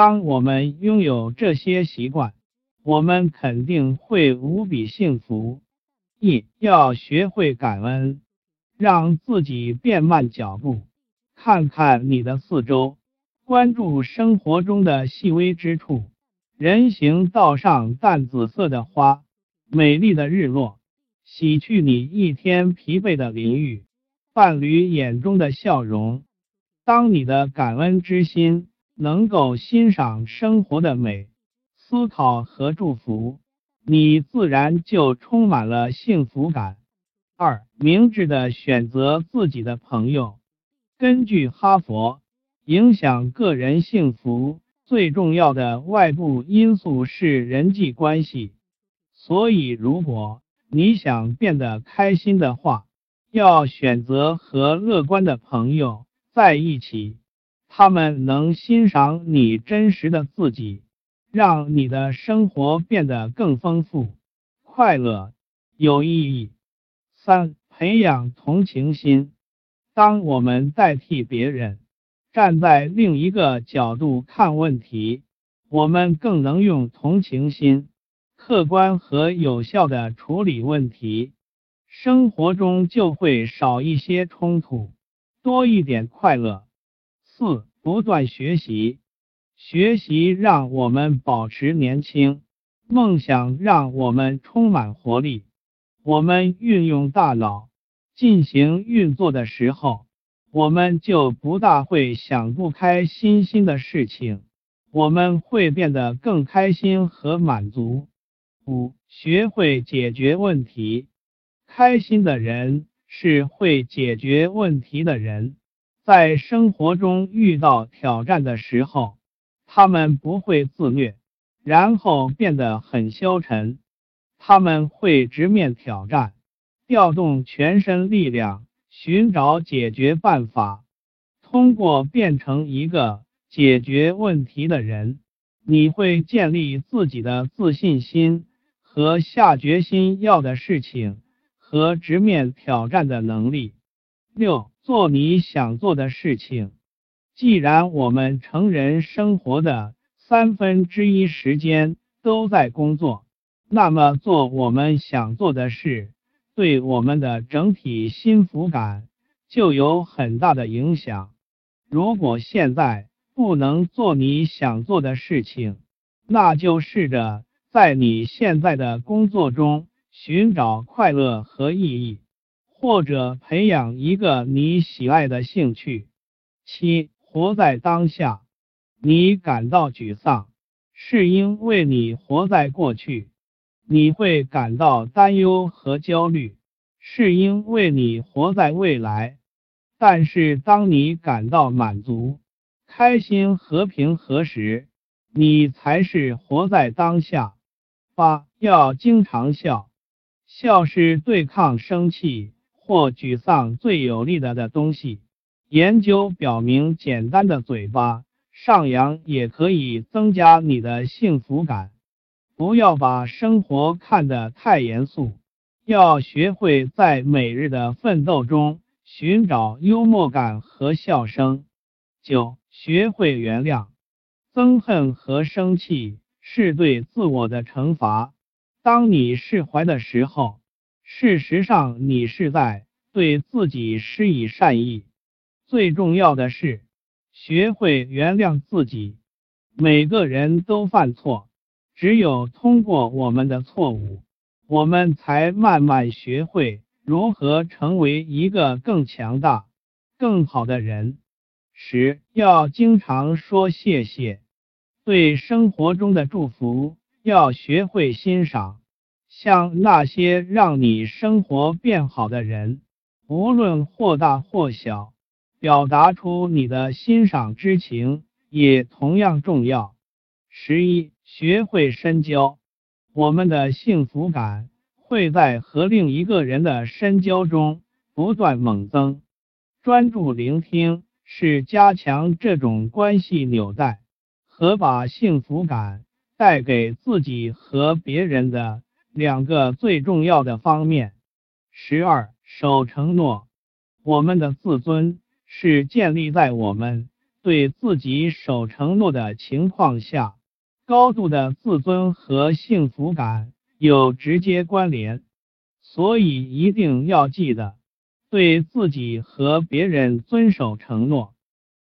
当我们拥有这些习惯，我们肯定会无比幸福。一要学会感恩，让自己变慢脚步，看看你的四周，关注生活中的细微之处。人行道上淡紫色的花，美丽的日落，洗去你一天疲惫的淋浴，伴侣眼中的笑容。当你的感恩之心能够欣赏生活的美，思考和祝福，你自然就充满了幸福感。二，明智的选择自己的朋友。根据哈佛，影响个人幸福最重要的外部因素是人际关系。所以，如果你想变得开心的话，要选择和乐观的朋友。在一起，他们能欣赏你真实的自己，让你的生活变得更丰富、快乐、有意义。三、培养同情心。当我们代替别人，站在另一个角度看问题，我们更能用同情心，客观和有效的处理问题，生活中就会少一些冲突。多一点快乐。四、不断学习，学习让我们保持年轻，梦想让我们充满活力。我们运用大脑进行运作的时候，我们就不大会想不开新新的事情，我们会变得更开心和满足。五、学会解决问题，开心的人。是会解决问题的人，在生活中遇到挑战的时候，他们不会自虐，然后变得很消沉。他们会直面挑战，调动全身力量，寻找解决办法。通过变成一个解决问题的人，你会建立自己的自信心和下决心要的事情。和直面挑战的能力。六，做你想做的事情。既然我们成人生活的三分之一时间都在工作，那么做我们想做的事，对我们的整体幸福感就有很大的影响。如果现在不能做你想做的事情，那就试着在你现在的工作中。寻找快乐和意义，或者培养一个你喜爱的兴趣。七，活在当下。你感到沮丧，是因为你活在过去；你会感到担忧和焦虑，是因为你活在未来。但是，当你感到满足、开心和平和时，你才是活在当下。八，要经常笑。笑是对抗生气或沮丧最有力的的东西。研究表明，简单的嘴巴上扬也可以增加你的幸福感。不要把生活看得太严肃，要学会在每日的奋斗中寻找幽默感和笑声。九，学会原谅。憎恨和生气是对自我的惩罚。当你释怀的时候，事实上你是在对自己施以善意。最重要的是，学会原谅自己。每个人都犯错，只有通过我们的错误，我们才慢慢学会如何成为一个更强大、更好的人。十要经常说谢谢，对生活中的祝福要学会欣赏。像那些让你生活变好的人，无论或大或小，表达出你的欣赏之情也同样重要。十一，学会深交，我们的幸福感会在和另一个人的深交中不断猛增。专注聆听是加强这种关系纽带和把幸福感带给自己和别人的。两个最重要的方面。十二，守承诺。我们的自尊是建立在我们对自己守承诺的情况下，高度的自尊和幸福感有直接关联。所以一定要记得，对自己和别人遵守承诺。